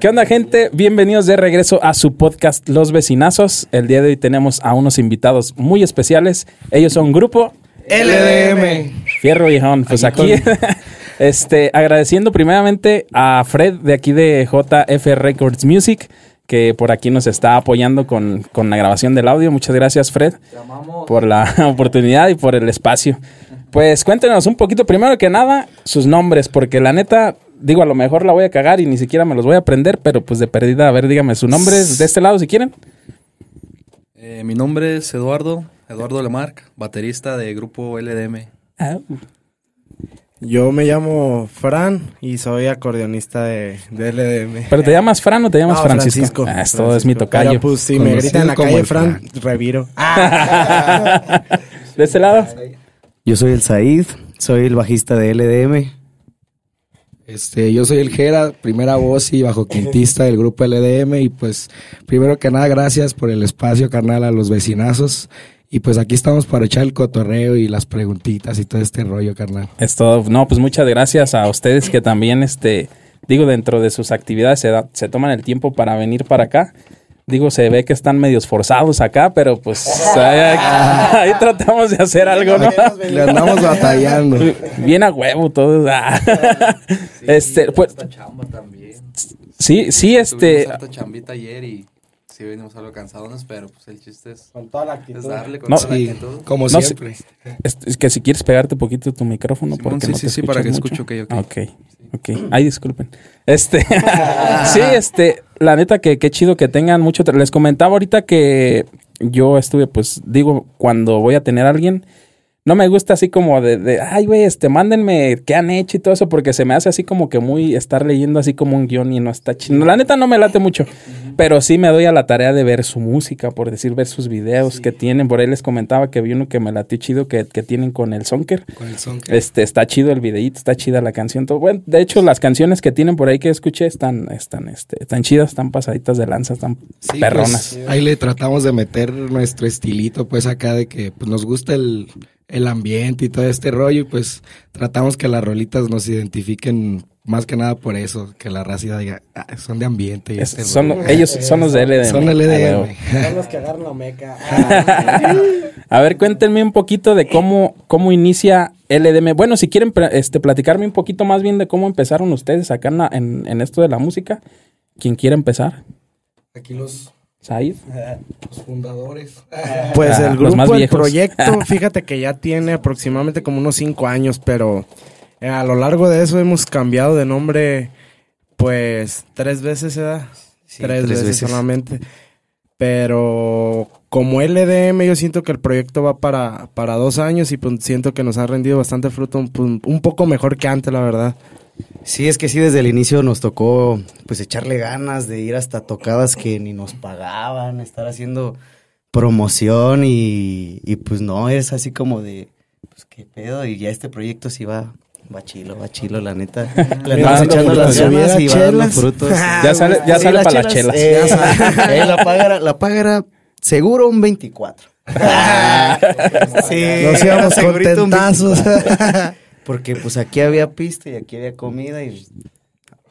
¿Qué onda, gente? Bienvenidos de regreso a su podcast Los Vecinazos. El día de hoy tenemos a unos invitados muy especiales. Ellos son Grupo LDM. Fierro Viejón. Pues aquí, este, agradeciendo primeramente a Fred de aquí de JF Records Music, que por aquí nos está apoyando con, con la grabación del audio. Muchas gracias, Fred, por la oportunidad y por el espacio. Pues cuéntenos un poquito, primero que nada, sus nombres, porque la neta, digo, a lo mejor la voy a cagar y ni siquiera me los voy a aprender, pero pues de perdida, a ver, dígame su nombre de este lado si quieren. Eh, mi nombre es Eduardo, Eduardo Lemarc, baterista de grupo LDM. Ah, Yo me llamo Fran y soy acordeonista de, de LDM. ¿Pero te llamas Fran o te llamas No, Francisco? Ah, esto es mi tocayo. Pero, pues si me gritan en la calle Fran, reviro. ¿De este lado? Yo soy el Said, soy el bajista de LDM. Este, yo soy el Jera, primera voz y bajo quintista del grupo LDM y pues primero que nada gracias por el espacio carnal a los vecinazos y pues aquí estamos para echar el cotorreo y las preguntitas y todo este rollo carnal. Es todo. No, pues muchas gracias a ustedes que también, este, digo, dentro de sus actividades se, se toman el tiempo para venir para acá. Digo, se ve que están medios forzados acá, pero pues ahí, ahí tratamos de hacer algo, ¿no? Le andamos batallando. Bien a huevo todos. ah. este, pues, chamba también. sí, sí, este, Tuvimos chambita ayer y sí venimos algo cansados, pero pues el chiste es, Con toda la es actitud. darle con No, toda la Sí, actitud. como No siempre. es, es que si quieres pegarte un poquito tu micrófono, Simón, porque sí, no sí, te sí, para que escuchas escuche, mucho. ok, ok. Ok, ok. Ay, disculpen. Este, sí, este, la neta que qué chido que tengan mucho. Les comentaba ahorita que yo estuve, pues, digo, cuando voy a tener a alguien, no me gusta así como de, de, ay, güey, este, mándenme qué han hecho y todo eso, porque se me hace así como que muy estar leyendo así como un guion y no está chido. La neta no me late mucho, pero sí me doy a la tarea de ver su música, por decir, ver sus videos que tienen. Por ahí les comentaba que vi uno que me latió chido que, que tienen con el Sonker. Con el son que- Este, está chido el videíto, está chida la canción. Todo. Bueno, de hecho, las canciones que tienen por ahí que escuché están, están, este, están chidas, están pasaditas de lanza, están Sí, perronas. pues, ahí le tratamos de meter nuestro estilito, pues acá de que pues, nos gusta el, el ambiente y todo este rollo, y pues tratamos que las rolitas nos identifiquen más que nada por eso, que la raza diga, "Ah, son de ambiente. Y Es- este son, rollo". ellos son los de LDM. Son LDM. los que agarran la meca. A ver, cuéntenme un poquito de cómo, cómo inicia LDM. Bueno, si quieren este, platicarme un poquito más bien de cómo empezaron ustedes acá en, la- en, en esto de la música. ¿Quién quiere empezar? Aquí los, Said. los fundadores. Pues Ah, el grupo, más el proyecto, fíjate que ya tiene aproximadamente como unos cinco años, pero eh, a lo largo de eso hemos cambiado de nombre, pues, tres veces, ¿verdad? Sí, tres, tres veces, veces. solamente. Pero como LDM, yo siento que el proyecto va para, para dos años y pues, siento que nos ha rendido bastante fruto, un, un poco mejor que antes, la verdad. Sí, es que sí, desde el inicio nos tocó pues echarle ganas de ir hasta tocadas que ni nos pagaban, estar haciendo promoción y, y pues no, es así como de, pues qué pedo, y ya este proyecto sí va, va chilo, va chilo, la neta. Le dando echando las frutos. ganas y va dando Chelas. frutos. Ya sale, ya sale para las chelas. eh, eh, la, paga era, la paga era seguro un 24. sí, Nos íbamos contentazos. Porque pues aquí había pista y aquí había comida y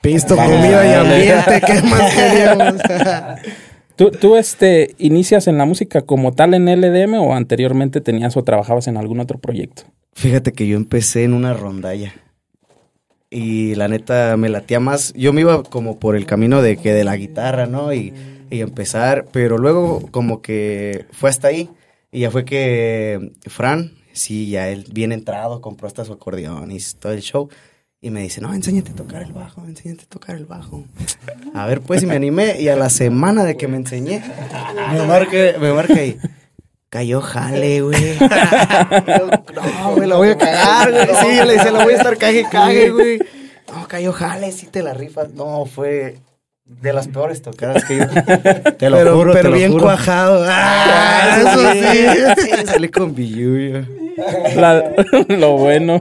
Pisto, comida y ambiente, ¿qué más queríamos? ¿Tú, tú este, inicias en la música como tal en LDM o anteriormente tenías o trabajabas en algún otro proyecto? Fíjate que yo empecé en una rondalla. Y la neta me latía más. Yo me iba como por el camino de que de la guitarra, ¿no? Y, y empezar. Pero luego como que fue hasta ahí. Y ya fue que Fran, sí, ya él bien entrado, compró hasta su acordeón y todo el show. Y me dice, no, enséñate a tocar el bajo, enséñate a tocar el bajo. A ver, pues, y me animé. Y a la semana de que me enseñé, me marca, me marca ahí. Cayó jale, güey. No, güey, la voy a cagar, güey. Sí, yo le decía, la voy a estar cague, cague, güey. No, cayó jale, sí te la rifas. No, fue de las peores tocadas que yo. Te lo pero juro, pero te lo bien juro. cuajado. Ah, eso sí. sí. Salí con billuyo. La- lo bueno.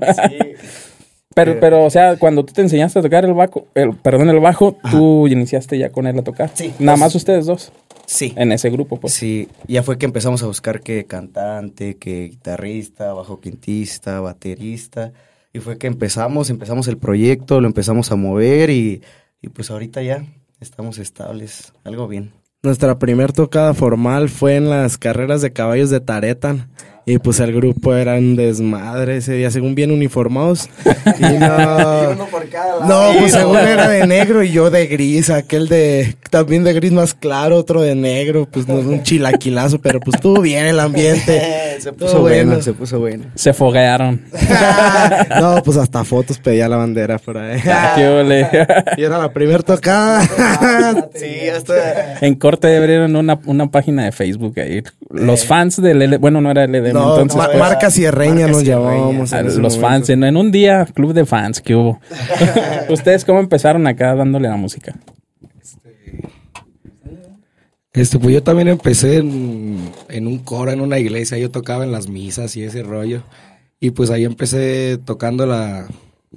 Pero, pero, o sea, cuando tú te enseñaste a tocar el bajo, el, perdón, el bajo, tú iniciaste ya con él a tocar. Sí. Nada más ustedes dos, Sí. en ese grupo, pues. Sí, ya fue que empezamos a buscar que cantante, que guitarrista, bajo quintista, baterista. Y fue que empezamos, empezamos el proyecto, lo empezamos a mover y, y pues ahorita ya, Estamos estables, algo bien. Nuestra primer tocada formal fue en las carreras de caballos de Taretan. Y pues el grupo era un desmadre ese día, según bien uniformados. Y no. No, pues según era de negro y yo de gris, aquel de también de gris más claro, otro de negro, pues no un chilaquilazo, pero pues estuvo bien el ambiente. se puso bueno. se puso bueno. Se foguearon. no, pues hasta fotos pedía la bandera por ahí. ¿Qué ole? y era la primer tocada. sí, hasta... En corte abrieron una, una página de Facebook ahí. Los fans del L, bueno, no era LDM, no, entonces. ma pues, marca Sierreña nos llamábamos. a en ese los momento. fans, en, en un día, club de fans que hubo. ¿Ustedes cómo empezaron acá dándole la música? Este, pues yo también empecé en, en un coro, en una iglesia, yo tocaba en las misas y ese rollo. Y pues ahí empecé tocando la,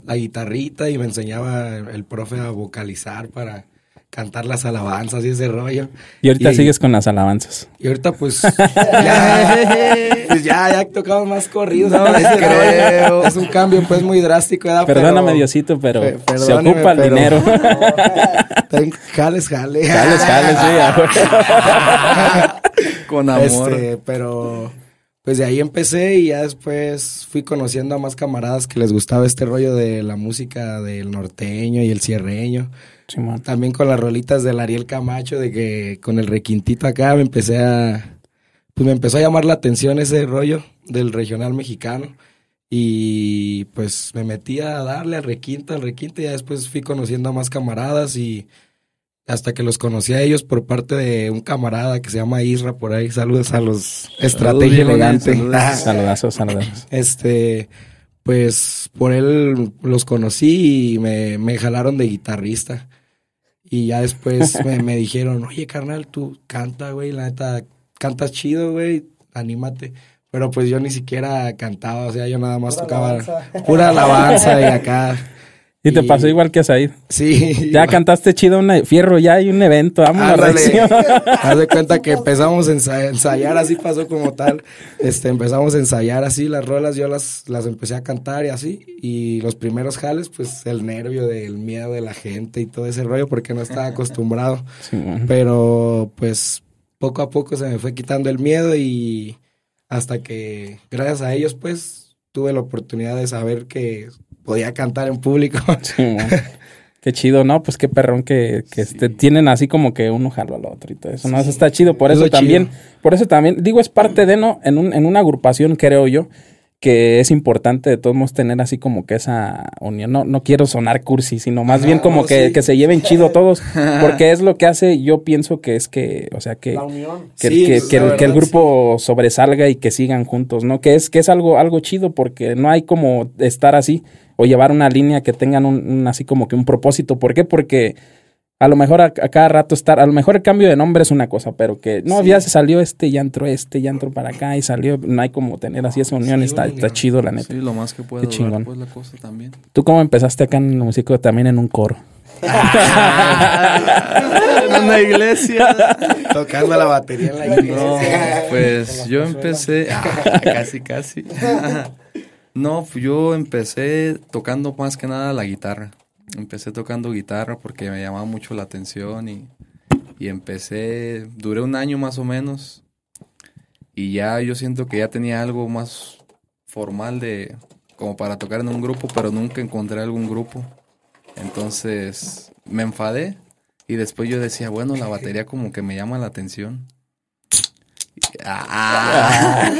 la guitarrita y me enseñaba el profe a vocalizar para cantar las alabanzas y ese rollo. Y ahorita sigues con las alabanzas. Y ahorita pues ya, pues ya, ya tocamos más corridos. Es un cambio pues muy drástico. ¿verdad? Perdóname, Pero- Diosito, pero Pe- se ocupa el pero- dinero. Jales, jale. Jales, jales, sí. Con amor. Este, pero pues de ahí empecé y ya después fui conociendo a más camaradas que les gustaba este rollo de la música del norteño y el cierreño. También con las rolitas del Ariel Camacho, de que con el requintito acá me empecé a... Pues me empezó a llamar la atención ese rollo del regional mexicano. Y pues me metí a darle al requinto, al requinto, y ya después fui conociendo a más camaradas y hasta que los conocí a ellos por parte de un camarada que se llama Isra por ahí. Saludos a los Estrategia Elegante. saludos. Saludazos, saludazos. Este, pues por él los conocí y me, me jalaron de guitarrista. Y ya después me, me dijeron, oye, carnal, tú canta, güey, la neta, cantas chido, güey, anímate. Pero pues yo ni siquiera cantaba, o sea, yo nada más tocaba pura alabanza y acá. Y te pasó igual que a Said. Sí. Ya cantaste chido, una, fierro, ya hay un evento, vámonos. Haz de cuenta que empezamos a ensa- ensayar, así pasó como tal. Este, empezamos a ensayar así las rolas, yo las, las empecé a cantar y así. Y los primeros jales, pues el nervio del miedo de la gente y todo ese rollo, porque no estaba acostumbrado. Simón. Pero pues poco a poco se me fue quitando el miedo y hasta que, gracias a ellos, pues tuve la oportunidad de saber que podía cantar en público. Qué chido, ¿no? Pues qué perrón que, que este, tienen así como que uno jalo al otro y todo eso, ¿no? Eso está chido, por Es eso también, chido. por eso también, digo, es parte de, ¿no? En, un, en una agrupación, creo yo, que es importante de todos modos tener así como que esa unión. No, no quiero sonar cursi, sino más bien como no, que, sí. que se lleven chido todos, porque es lo que hace, yo pienso que es que, o sea, que... que, Sí, que- es que la el, que el verdad, grupo sobresalga y que sigan juntos, ¿no? Que es, que es algo, algo chido porque no hay como estar así o llevar una línea que tengan un, un así como que un propósito. ¿Por qué? Porque a lo mejor a, a cada rato estar, a lo mejor el cambio de nombre es una cosa, pero que no, ya se salió este, ya entró este, ya entró para acá y salió, no hay como tener así esa unión, Sí, está, está chido la neta. Sí, lo más que puede Qué durar, chingón. pues la cosa también. ¿Tú cómo empezaste acá en el músico también en un coro? en una iglesia. Tocando la batería en la iglesia. No, pues yo empecé, ah, casi, casi. No, pues yo empecé tocando más que nada la guitarra. Empecé tocando guitarra porque me llamaba mucho la atención y, y empecé, duré un año más o menos y ya yo siento que ya tenía algo más formal de como para tocar en un grupo, pero nunca encontré algún grupo. Entonces me enfadé y después yo decía, bueno, la batería como que me llama la atención. Ah.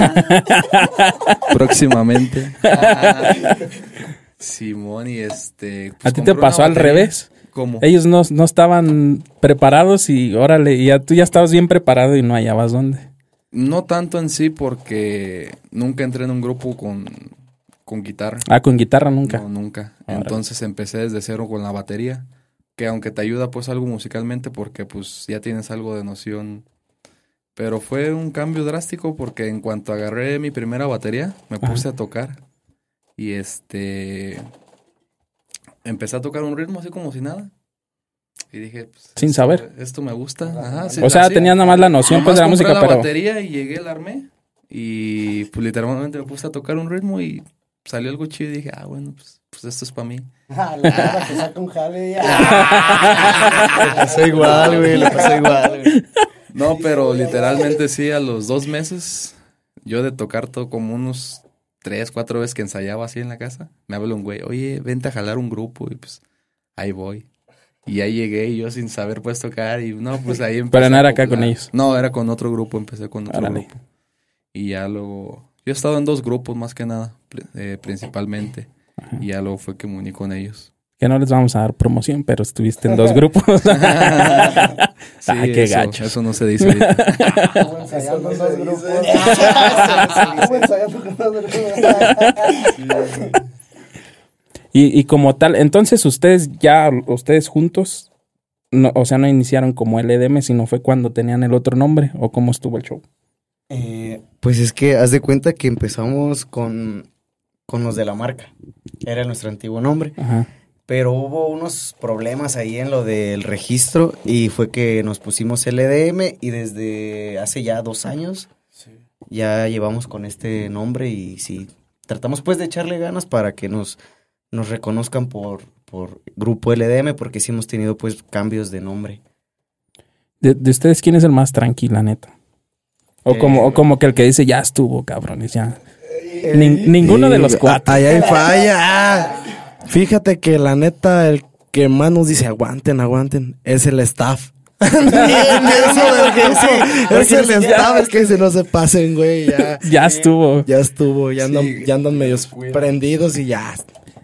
Próximamente. Simón y este. pues, ¿A ti te pasó al revés? ¿Cómo? Ellos no, no estaban preparados y órale, y ya tú ya estabas bien preparado y no hallabas dónde. No tanto en sí porque nunca entré en un grupo con, con guitarra. Ah, con guitarra nunca. No, nunca. Órale. Entonces empecé desde cero con la batería. Que aunque te ayuda pues algo musicalmente porque pues ya tienes algo de noción. Pero fue un cambio drástico porque en cuanto agarré mi primera batería, me Ajá. puse a tocar. Y este... Empecé a tocar un ritmo así como si nada. Y dije, pues, Sin esto- saber. Esto me gusta. Ajá, sí, O sea, así. tenías nada más la noción pues de la música, la pero... batería y llegué, la armé. Y pues literalmente me puse a tocar un ritmo y salió algo chido y dije, ah, bueno, pues, pues esto es para mí. Ah, la cara que saca un jale ya. le pasó igual, güey, le pasó igual, güey. No, pero literalmente sí, a los dos meses, yo de tocar todo como unos tres, cuatro veces que ensayaba así en la casa, me habla un güey, oye, vente a jalar un grupo y pues ahí voy. Y ahí llegué y yo sin saber pues tocar y no, pues ahí empecé. Para no era acá con ellos. No, era con otro grupo, empecé con otro grupo. Y ya luego, yo he estado en dos grupos más que nada, eh, principalmente. Y ya luego fue que me uní con ellos. Que no les vamos a dar promoción, pero estuviste en dos grupos. Sí, Ah, qué eso, gachos. Eso no se dice ensayando dos grupos. Estuvo ensayando con dos grupos. y, y como tal, entonces ustedes ya, ustedes juntos, no, o sea, no iniciaron como LDM, sino fue cuando tenían el otro nombre, o cómo estuvo el show. Eh, pues es que haz de cuenta que empezamos con, con los de la marca. Era nuestro antiguo nombre. Ajá. Pero hubo unos problemas ahí en lo del registro y fue que nos pusimos LDM y desde hace ya dos años ya llevamos con este nombre y sí, tratamos pues de echarle ganas para que nos, nos reconozcan por, por grupo LDM porque sí hemos tenido pues cambios de nombre. De, de ustedes, ¿quién es el más tranquila, neta? O como, o como que el que dice, ya estuvo, cabrones, ya. Nin- ninguno de los cuatro. Allá hay falla. Fíjate que la neta, el que más nos dice aguanten, aguanten, es el staff. Bien, eso del es el staff el que se no se pasen, güey. Ya, Ya estuvo. ya estuvo, ya andan, Sí. ya andan medios prendidos y ya.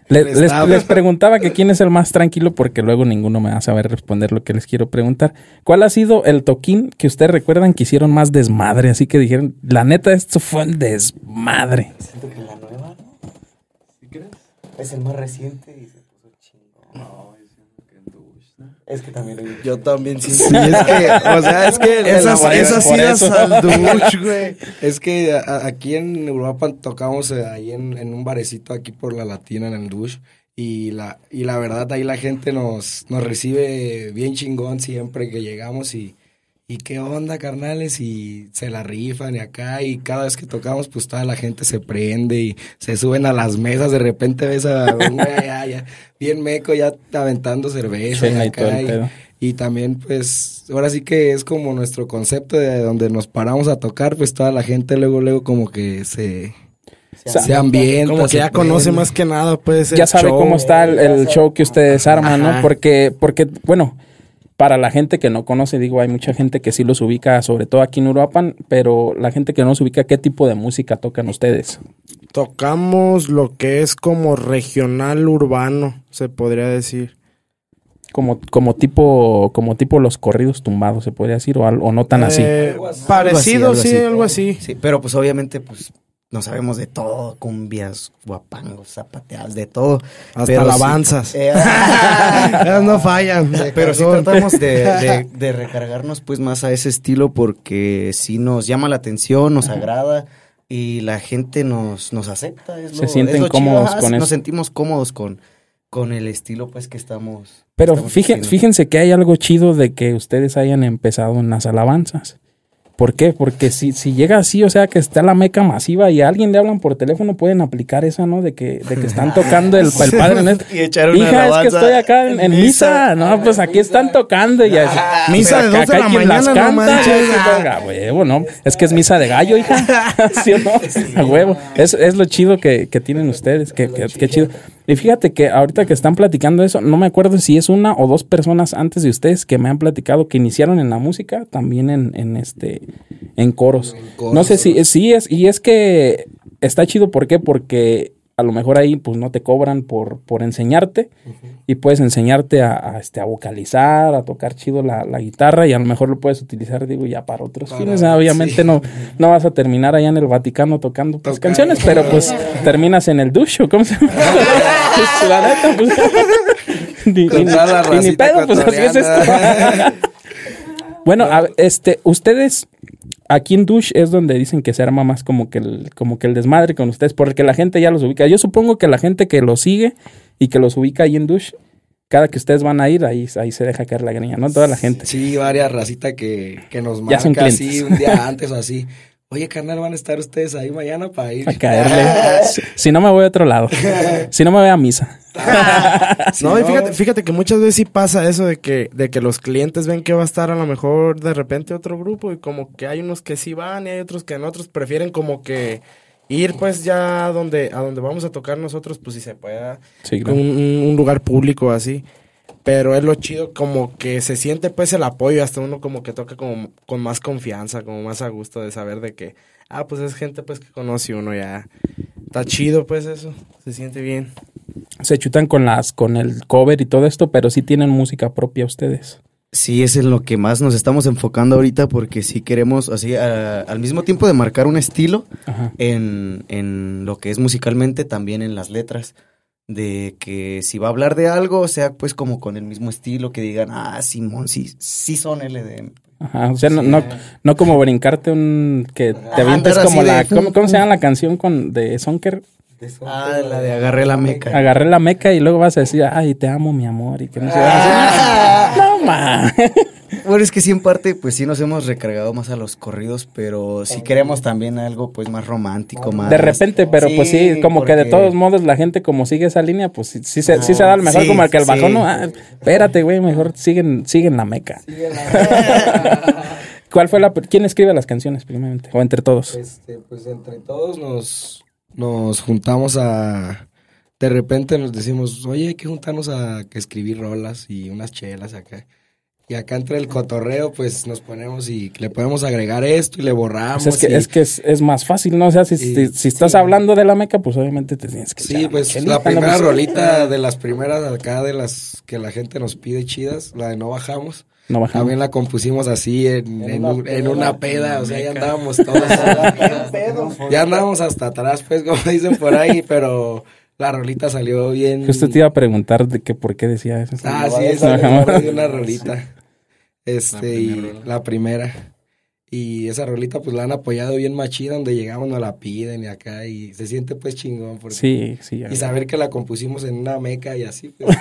Le- les, les preguntaba que quién es el más tranquilo porque luego ninguno me va a saber responder lo que les quiero preguntar. ¿Cuál ha sido el toquín que ustedes recuerdan que hicieron más desmadre? Así que dijeron, la neta, esto fue un desmadre. Siento. Es el más reciente y se puso chingón. Es que también lo Yo también sí. Sí, es que, o sea, es que Esas, esas idas al douche, güey. Es que a- aquí en Europa tocamos eh, ahí en, en un barecito aquí por la Latina en el Dush y la y la verdad ahí la gente nos nos recibe bien chingón siempre que llegamos y y qué onda carnales y se la rifan y acá y cada vez que tocamos pues toda la gente se prende y se suben a las mesas de repente ves a un güey ya, ya, bien meco ya aventando cerveza y acá y- también, pues, ahora sí que es como nuestro concepto de donde nos paramos a tocar, pues toda la gente luego, luego como que se, Sa- se ambienta. Como que se ya conoce más que nada, pues. el ya sabe show. cómo está el, el show que ustedes arman, ¿no? Porque, porque, bueno, para la gente que no conoce, digo, hay mucha gente que sí los ubica, sobre todo aquí en Uruapan, pero la gente que no se ubica, ¿qué tipo de música tocan ustedes? Tocamos lo que es como regional urbano, se podría decir. Como, como tipo, como tipo los corridos tumbados, se podría decir, o, al- o no tan así. Eh, Algo así, parecido, algo sí, algo así. Sí, pero pues obviamente pues no sabemos de todo, cumbias, guapangos, zapateadas, de todo. Hasta Pero sí- alabanzas. Eh, Esas no fallan. pero sí tratamos de, de- de recargarnos pues más a ese estilo porque sí nos llama la atención, nos agrada y la gente nos, nos acepta. es Se lo- sienten es lo cómodos con Nos eso. sentimos cómodos con, con el estilo pues que estamos. Pero estamos fíjense, fíjense que hay algo chido de que ustedes hayan empezado en las alabanzas. ¿Por qué? Porque si, si llega así, o sea, que está la meca masiva y a alguien le hablan por teléfono, pueden aplicar esa, ¿no? De que, de que están tocando el, el padre. en el- Y echar una Hija, es que estoy acá en, en misa. No, pues aquí están tocando y así. Misa Pero de acá dos de la las mañana, no canta, manches. huevo, ¿no? Es que es misa de gallo, hija. ¿Sí o no? A huevo. Es, es lo chido que, que tienen ustedes. Que, que- que chido. Y fíjate que ahorita que están platicando eso, no me acuerdo si es una o dos personas antes de ustedes que me han platicado que iniciaron en la música, también en, en este, en coros. coros. No sé si sí es, y es que está chido, ¿por qué? Porque a lo mejor ahí pues no te cobran por, por enseñarte y puedes enseñarte a, a, este, a vocalizar, a tocar chido la, la guitarra y a lo mejor lo puedes utilizar, digo, ya para otros Para- fines. Obviamente sí. no, no vas a terminar allá en el Vaticano tocando pues, Tocando. canciones, pero pues terminas en el ducho, ¿cómo se llama? Pues, la neta, pues. ni, Con ni- toda la ni- ni racita pedo, pues así es esto. Bueno, a- este, ustedes aquí en Dush es donde dicen que se arma más como que el, como que el desmadre con ustedes, porque la gente ya los ubica. Yo supongo que la gente que los sigue y que los ubica ahí en Dush, cada que ustedes van a ir, ahí, ahí se deja caer la greña, ¿no? Toda la gente. Sí, varias racitas que, que nos Ya marca así un día antes o así. oye, carnal, van a estar ustedes ahí mañana para ir. A caerle. si no me voy a otro lado. Si no me voy a misa. no, y no- fíjate, fíjate que muchas veces sí pasa eso de que, de que los clientes ven que va a estar a lo mejor de repente otro grupo y como que hay unos que sí van y hay otros que en otros prefieren como que ir pues ya a donde, a donde vamos a tocar nosotros, pues si se pueda, Sí, un, claro. un- un lugar público así. Pero es lo chido como que se siente pues el apoyo, hasta uno como que toca como con más confianza, como más a gusto de saber de que, ah, pues es gente pues que conoce uno ya. Está chido pues eso, se siente bien. Se chutan con las, con el cover y todo esto, pero sí tienen música propia ustedes. Sí, es en lo que más nos estamos enfocando ahorita porque sí queremos, así, a- al mismo tiempo de marcar un estilo en, en lo que es musicalmente, también en las letras. De que si va a hablar de algo, sea pues como con el mismo estilo, que digan, ah, Simón, sí, sí son LDM. Ajá, o sea, no, no, no como brincarte un... que te avientes como de la... ¿cómo, cómo se llama la canción con, de Sonker? Ah, la de agarré la meca. Agarré la meca y luego vas a decir, ay, te amo, mi amor, y que no sé. Ah. No, ma. Bueno, es que sí, en parte, pues sí nos hemos recargado más a los corridos, pero sí queremos también algo, pues, más romántico, más... De repente, pero pues sí, como que de todos modos la gente como sigue esa línea, pues sí, sí se, sí se da el mejor Sí, como el que el bajón, no, ah, espérate, güey, mejor siguen, siguen la meca. ¿Cuál fue la, quién escribe las canciones primeramente? O entre todos. Este, pues entre todos nos, nos juntamos a... De repente nos decimos, oye, hay que juntarnos a que escribir rolas y unas chelas acá. Y acá entre el cotorreo, pues nos ponemos y le podemos agregar esto y le borramos. Pues es que, y- es, que es, es más fácil, ¿no? O sea, si, Sí, si, si estás sí. hablando de la meca, pues obviamente te tienes que Sí, pues chelita, la primera Pues, rolita de las primeras acá de las que la gente nos pide chidas, la de No Bajamos. No bajamos. También la compusimos así en, en una un- en peda. una peda, o sea, ya andábamos todos. ya andábamos hasta atrás, pues, como dicen por ahí, pero la rolita salió bien. Justo te iba a preguntar de que por qué decía eso. Ah, sí, esa de una rolita. Este, La y la primera. Y esa rolita, pues la han apoyado bien machina, donde llegamos nos la piden y acá, y se siente pues chingón. Porque, Sí, sí. Y saber que la compusimos en una meca y así, pues.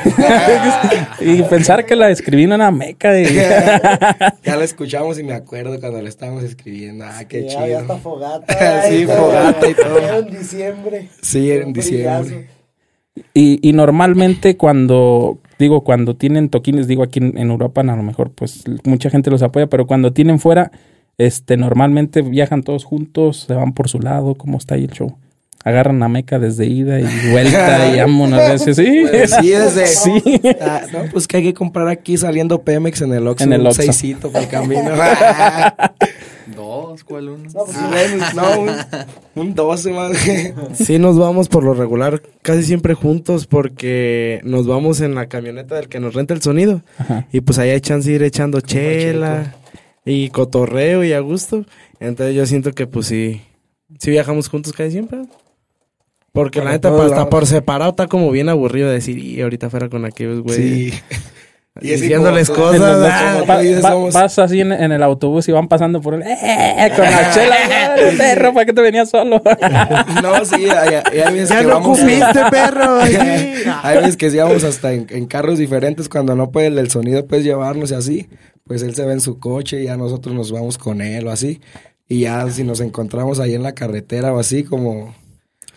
Y pensar que la escribí en una meca de... ya la escuchamos y me acuerdo cuando la estábamos escribiendo. Ah, qué chido. ya está fogata. Sí, fogata y todo. Era en diciembre. Sí, era en diciembre. Y, y normalmente cuando, digo, cuando tienen toquines, digo aquí en, en Europa, a lo mejor pues mucha gente los apoya, pero cuando tienen fuera, este, normalmente viajan todos juntos, se van por su lado, ¿cómo está ahí el show? Agarran la meca desde ida y vuelta y vámonos a veces, sí. Pues sí, desde. Sí. Ah, no, pues que hay que comprar aquí saliendo Pemex en el Oxxo. En el un Oxxo. seisito para el camino. Dos, ¿cuál uno? No, pues, bueno, no, un, un 12 más. Sí, nos vamos por lo regular casi siempre juntos porque nos vamos en la camioneta del que nos renta el sonido. Ajá. Y pues ahí hay chance de ir echando chela y cotorreo y a gusto. Entonces yo siento que pues sí, sí viajamos juntos casi siempre. Porque la neta, pues, hasta por separado está como bien aburrido decir, y ahorita fuera con aquellos güey. Sí. Y Diciéndoles cosas, ah, Va- vas así en, en el autobús y van pasando por el... ¡Eh! Con la chela, ¡eh, perro, ¿para qué te venías solo? No, sí, hay, hay- hay veces Ya que no vamos. perro. hay veces que sí vamos hasta en, en carros diferentes cuando no puede el, el sonido pues llevarnos y así. Pues él se ve en su coche y ya nosotros nos vamos con él o así. Y ya si nos encontramos ahí en la carretera o así como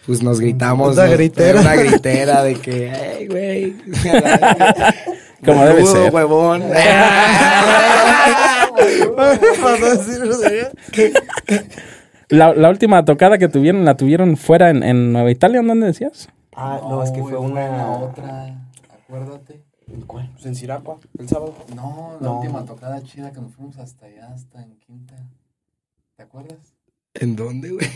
pues nos gritamos. Una nos- gritera. Una gritera de que, hey, güey. Como debe ser. huevón. La, la última tocada que tuvieron, ¿la tuvieron fuera en, en Nueva Italia? ¿En dónde decías? Ah, no, es que fue una. otra. Acuérdate. ¿Cuál? Pues en Cirapa, el sábado. No, la No. última tocada chida que nos fuimos hasta allá, hasta en Quinta. ¿Te acuerdas? ¿En dónde, güey?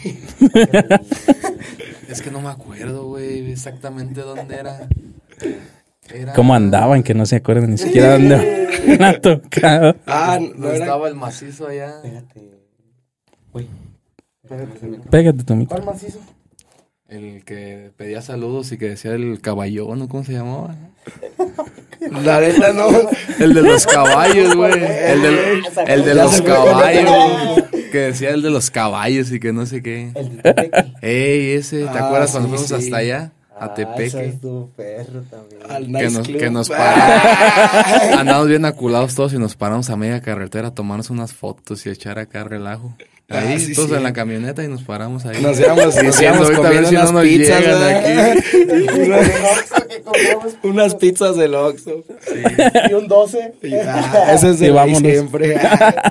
Es que no me acuerdo, güey, exactamente dónde era. Era- ¿Cómo andaban? Que no se acuerdan ni siquiera dónde la tocado. Ah, No era. estaba el macizo allá. Espérate. Uy. Espérate. Pégate tu micro. ¿Cuál macizo? El que pedía saludos y que decía el caballón, ¿no? ¿Cómo se llamaba? La neta no. El de los caballos, güey. El de, el de los caballos. Que decía el de los caballos y que no sé qué. El de Tepequi. Ey, ese, ¿te Ah, acuerdas cuando fuimos sí. hasta allá? A Ah, ese Tepeque. es tu perro también. Al Que nice nos, club. que nos paramos. Andamos bien aculados todos y nos paramos a media carretera a tomarnos unas fotos y a echar acá relajo. Ahí, Ah, sí, todos en la camioneta y nos paramos ahí. Nos íbamos, Diciendo, ahorita a ver comiendo si no unas nos pizzas, llegan compramos unas pizzas del Oxxo. y un 12. Y, ah, ese es de siempre. La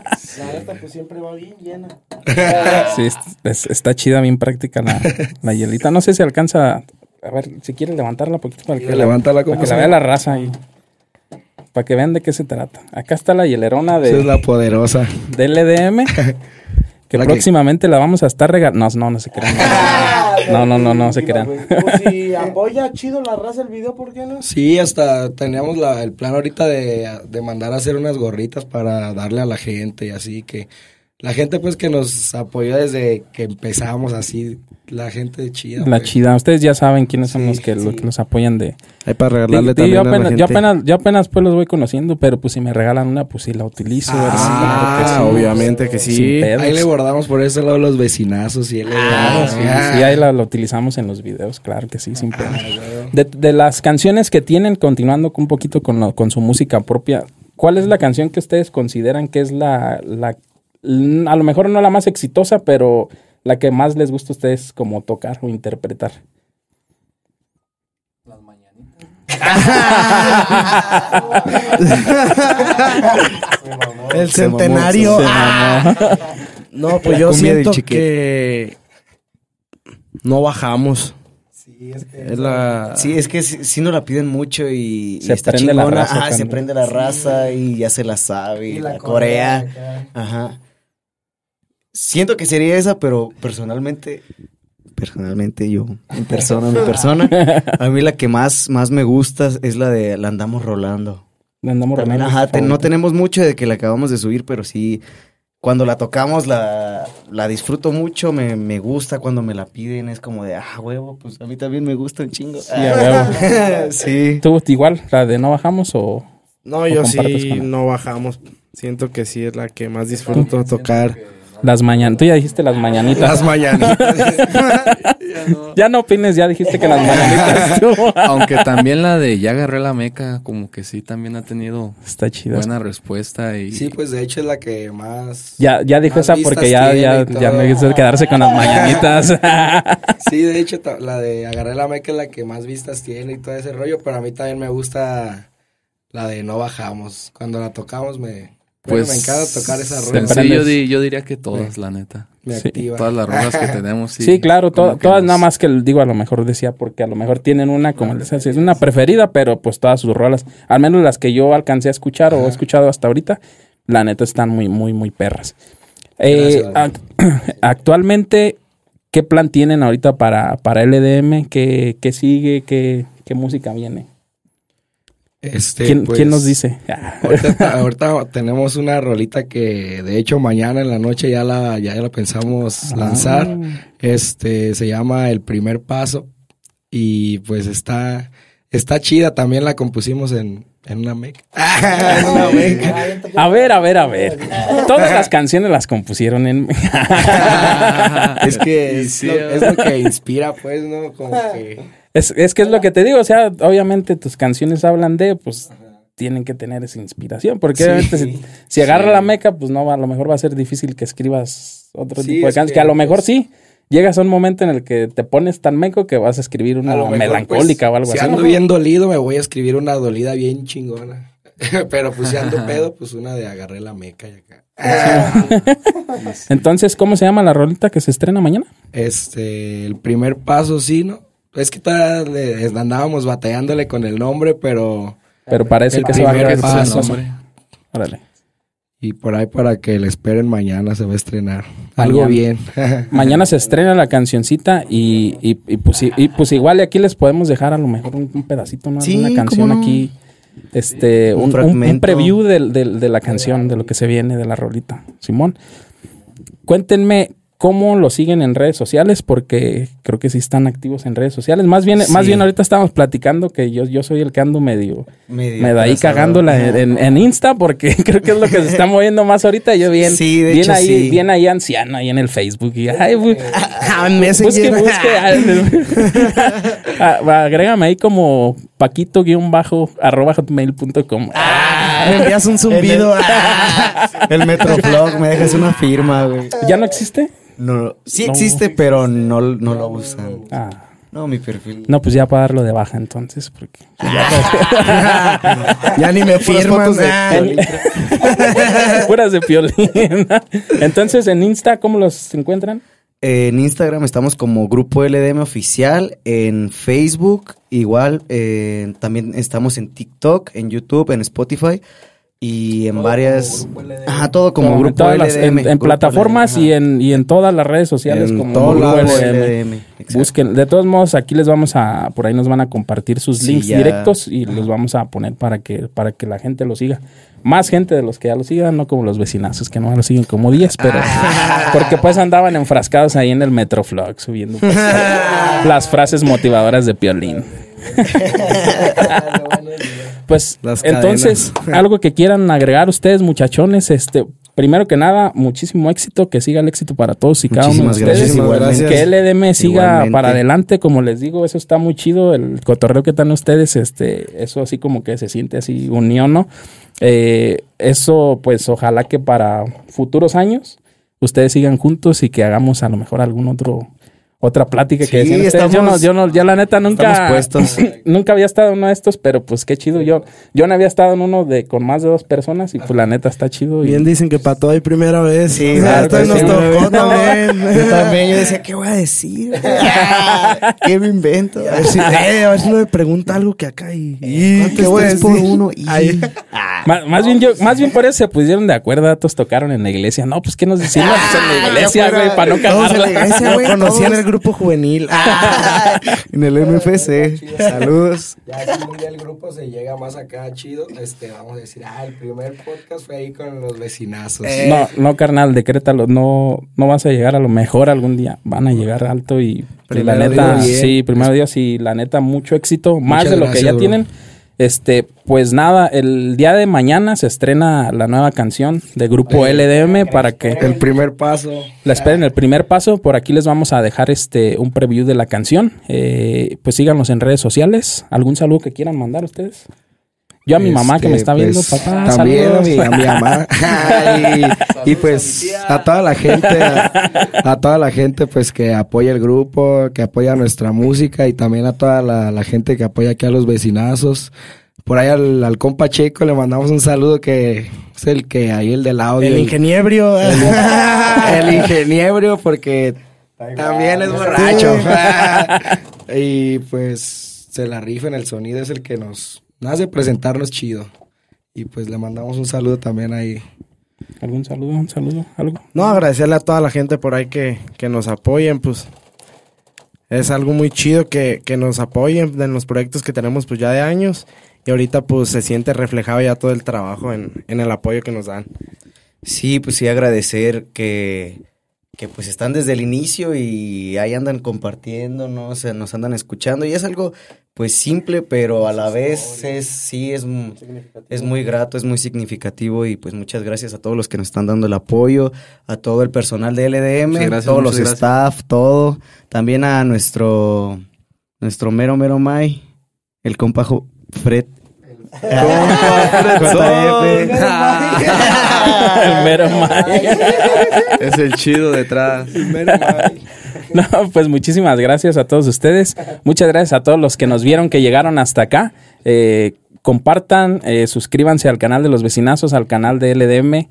neta, pues siempre va bien llena. Sí, es- es- está chida, bien práctica la, la hielita. No sé si alcanza. A ver, si quieres levantarla un poquito para que, la, Levántala como para que la se vea ve. la raza ahí. Para que vean de qué se trata. Acá está la hielerona Esa es de, la poderosa. de LDM. Que La que- próximamente la vamos a estar regalando. No, no, no se crean. No, no, no, no se crean. Pues si apoya chido la raza el video, ¿por qué no? Sí, hasta teníamos la- el plan ahorita de, de mandar a hacer unas gorritas para darle a la gente y así que la gente pues que nos apoyó desde que empezamos así, la gente chida. La pues. chida. Ustedes ya saben quiénes son Sí, los que, los que los apoyan de. Hay para regalarle también yo, a la apenas, yo apenas, yo apenas pues los voy conociendo, pero pues si me regalan una, pues sí la utilizo. Ah, Claro que sí. obviamente que sí. Ahí le bordamos por ese lado los vecinazos y él Claro, sí, sí, ahí la, la utilizamos en los videos, claro que sí, sin pedo. De, de las canciones que tienen, continuando un poquito con, lo- con su música propia, ¿cuál es la canción que ustedes consideran que es la, la, a lo mejor no la más exitosa, pero la que más les gusta a ustedes como tocar o interpretar? El Se mamó, centenario. se Ah, No, pues La yo siento que no bajamos. Sí, es que Es la... Sí, es que sí, sí nos la piden mucho y, y Se está prende la chingona. raza Ajá, se prende la raza y ya se la sabe. y Y la la, Corea. acá. Ajá. Siento que sería esa, pero personalmente, personalmente yo, en persona, mi persona, a mí la que más, más me gusta es la de la andamos rolando. Le andamos También, rolando ajá, te- no tenemos mucho de que la acabamos de subir, pero sí, cuando la tocamos la, la disfruto mucho, me, me gusta cuando me la piden, es como de, ah, huevo, pues a mí también me gusta un chingo. Sí, a huevo. sí. ¿Tú igual, la de no bajamos o...? No, yo sí no bajamos. Siento que sí es la que más disfruto tocar. Las mañanitas. Tú ya dijiste las mañanitas. Las mañanitas. Ya no opines, ya dijiste que las mañanitas. Aunque también la de Ya agarré la meca, como que sí también ha tenido Está chido. buena respuesta y Sí, pues de hecho es la que más... Ya, ya dijo más esa porque ya, ya, ya todo. me hizo quedarse con las mañanitas. Sí, de hecho la de Agarré la meca es la que más vistas tiene y todo ese rollo, pero a mí también me gusta la de No Bajamos. Cuando la tocamos me... bueno, pues me encanta tocar esa rola. Siempre- Sí, yo, di- yo diría que todas, la neta. Me Sí. activa. Todas las rolas que tenemos. Sí, Sí, claro, to- todas nos- nada más que digo, a lo mejor decía, porque a lo mejor tienen una, como les decía, es una preferida, pero pues todas sus rolas, al menos las que yo alcancé a escuchar o he escuchado hasta ahorita, la neta están muy, muy, muy perras. Eh, Gracias, actualmente, ¿qué plan tienen ahorita para, para LDM? ¿Qué, qué sigue? ¿Qué, ¿Qué música viene? Este, ¿Quién, pues, quién nos dice? Ah, Ahorita, ahorita tenemos una rolita que de hecho mañana en la noche ya la, ya la pensamos lanzar. Ah. Este se llama El primer paso. Y pues está, está chida. También la compusimos en, en una mec. en una mec. A ver, a ver, a ver. Todas las canciones las compusieron en... es que es, sí, lo, es lo que inspira, pues, ¿no? Como que. Es, es que es lo que te digo, o sea, obviamente tus canciones hablan de, pues tienen que tener esa inspiración, porque Sí. obviamente si, si agarra la meca, pues no, va- a lo mejor va a ser difícil que escribas otro Sí, tipo de es canciones, que, que, a lo mejor pues, sí, llegas a un momento en el que te pones tan meco que vas a escribir una a lo mejor, melancólica pues, o algo si así. ando ¿no? bien dolido, me voy a escribir una dolida bien chingona. Pero pues si ando pedo, pues una de agarré la meca y acá. Entonces, ¿cómo se llama la rolita que se estrena mañana? Este, el primer paso, sí, ¿no? Es que todavía le- andábamos batallándole con el nombre, pero... Pero parece El que se va a ese nombre. Órale. Y por ahí para que le esperen mañana se va a estrenar. Algo Mañana. bien. Mañana se estrena la cancioncita y, y, y pues, y, y, pues igual aquí les podemos dejar a lo mejor un, un pedacito, ¿no? Sí, Una canción no. aquí. Este, Un un, preview del- de la canción, de lo que se viene de la rolita. Simón, cuéntenme cómo lo siguen en redes sociales, porque creo que sí están activos en redes sociales. Más bien, más bien ahorita estábamos platicando que yo, yo soy el que ando medio, Medio me da ahí cagándola en, en- en Insta, porque creo que es lo que se está moviendo más ahorita. Yo bien, Sí, bien hecho, ahí, sí. bien ahí anciano, ahí en el Facebook. Y, ay, bu- Ah, busque, busque. Ah, va, agrégame ahí como paquito guion bajo arroba hotmail.com. Ah, me envías un zumbido. Ah. El Metroflog, me dejas una firma, güey. ¿Ya no existe? No, sí No. existe, pero no, no lo usan. Ah. No, mi perfil. No, pues ya para darlo de baja entonces, porque ya ni me firman. de- puras de piolín. entonces, en Insta, ¿cómo los encuentran? En Instagram estamos como Grupo LDM Oficial, en Facebook igual, eh, también estamos en TikTok, en YouTube, en Spotify y en varias... Ajá, todo como, Como en Grupo las- LDM. en, en Grupo plataformas LDM, y en, y en todas las redes sociales En como todos Grupo. LDM. Busquen, de todos modos, aquí les vamos a, por ahí nos van a compartir sus Sí, links ya. directos y los vamos a poner para que, para que la gente lo siga. Más gente de los que ya lo sigan, no como los vecinazos que no lo siguen como 10, pero porque pues andaban enfrascados ahí en el Metroflog subiendo pues, las frases motivadoras de Piolín. Pues Las entonces, algo que quieran agregar ustedes, muchachones, este, primero que nada, muchísimo éxito, que siga el éxito para todos y cada uno de ustedes. gracias. Que LDM siga Igualmente. para adelante, como les digo, eso está muy chido, el cotorreo que están ustedes, este, eso así como que se siente así unión, ¿no? Eh, eso, pues, ojalá que para futuros años ustedes sigan juntos y que hagamos a lo mejor algún otro otra plática Sí, que decían ustedes. Yo no, estamos- yo no, yo la neta nunca, estamos puestos. nunca había estado en uno de estos, pero pues qué chido. Yo, yo no había estado en uno de con más de dos personas y pues la neta está chido. y- Bien dicen que para todo hay primera vez. Sí, Ah, claro nos sí. tocó No, también. Yo también, yo decía, ¿qué voy a decir? ¿Qué me invento? A ver si, eh, a ver si no me pregunta algo que acá y, y ¿Cuánto ¿qué voy a por decir? uno? Y-. Más, más bien yo, más bien por eso se pusieron de acuerdo, datos tocaron en la iglesia. No, pues que nos decimos en la iglesia, güey, para no Todos en la iglesia, cagarla. güey. Conocí en el grupo juvenil. Ah. en el MFC. Saludos. Ya si un día el grupo se llega más acá chido, este, vamos a decir, ah, el primer podcast fue ahí con los vecinazos. No, no, carnal, decrétalo. No, no vas a llegar a lo mejor algún día. Van a llegar alto y, y la Primero neta, sí, primero Dios y la neta, mucho éxito. Más Muchas de lo que gracias, ya bro. tienen. Este, pues nada, el día de mañana se estrena la nueva canción de grupo LDM para que El primer paso. la esperen el primer paso. Por aquí les vamos a dejar este un preview de la canción. Eh, pues síganos en redes sociales. ¿Algún saludo que quieran mandar ustedes? Yo a mi mamá que me Este, está viendo, pues, papá, También a saludos. mi, a mi mamá. y, y, pues a toda la gente, a, a toda la gente pues que apoya el grupo, que apoya nuestra música y también a toda la, la gente que apoya aquí a los vecinazos. Por ahí al, al compa Checo le mandamos un saludo que es el que ahí el del audio. El ingeniebrio. El ingeniero porque también es borracho. y pues se la rifa en el sonido, es el que nos hace presentarnos chido. Y pues le mandamos un saludo también ahí. ¿Algún saludo? ¿Un saludo? ¿Algo? No, agradecerle a toda la gente por ahí que, que nos apoyen, pues. Es algo muy chido que, que nos apoyen en los proyectos que tenemos pues ya de años. Y ahorita pues se siente reflejado ya todo el trabajo en, en el apoyo que nos dan. Sí, pues sí, agradecer que, que pues están desde el inicio y ahí andan compartiendo, ¿no? O sea, nos andan escuchando y es algo pues simple, pero a la vez es, sí, es, es muy grato, es muy significativo y pues muchas gracias a todos los que nos están dando el apoyo, a todo el personal de LDM, Sí, gracias, todos los gracias. staff, todo, también a nuestro, nuestro mero mero May, el compa Jo- Fred. El mero Mike. Es el chido detrás. No, pues muchísimas gracias a todos ustedes. Muchas gracias a todos los que nos vieron, que llegaron hasta acá. Eh, compartan, eh, suscríbanse al canal de los vecinazos, al canal de LDM.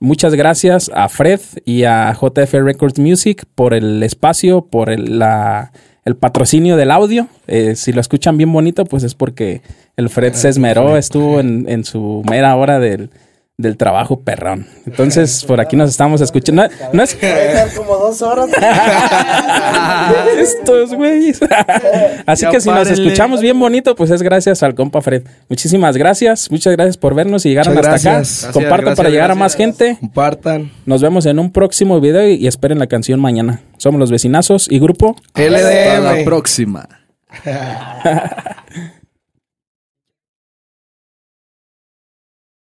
Muchas gracias a Fred y a JF Records Music por el espacio, por el, la- el patrocinio del audio. Eh, si lo escuchan bien bonito, pues es porque el Fred se esmeró, estuvo en, en su mera hora del, del trabajo perrón. Entonces, por aquí nos estamos escuchando. No, no es como dos horas. estos güeyes. Así que si nos escuchamos bien bonito, pues es gracias al compa Fred. Muchísimas gracias. Muchas gracias por vernos y llegaron hasta gracias. acá. Compartan para llegar a más gente. Compartan. Nos vemos en un próximo video y, esperen la canción mañana. Somos los vecinazos y grupo. Hasta la LDM. próxima.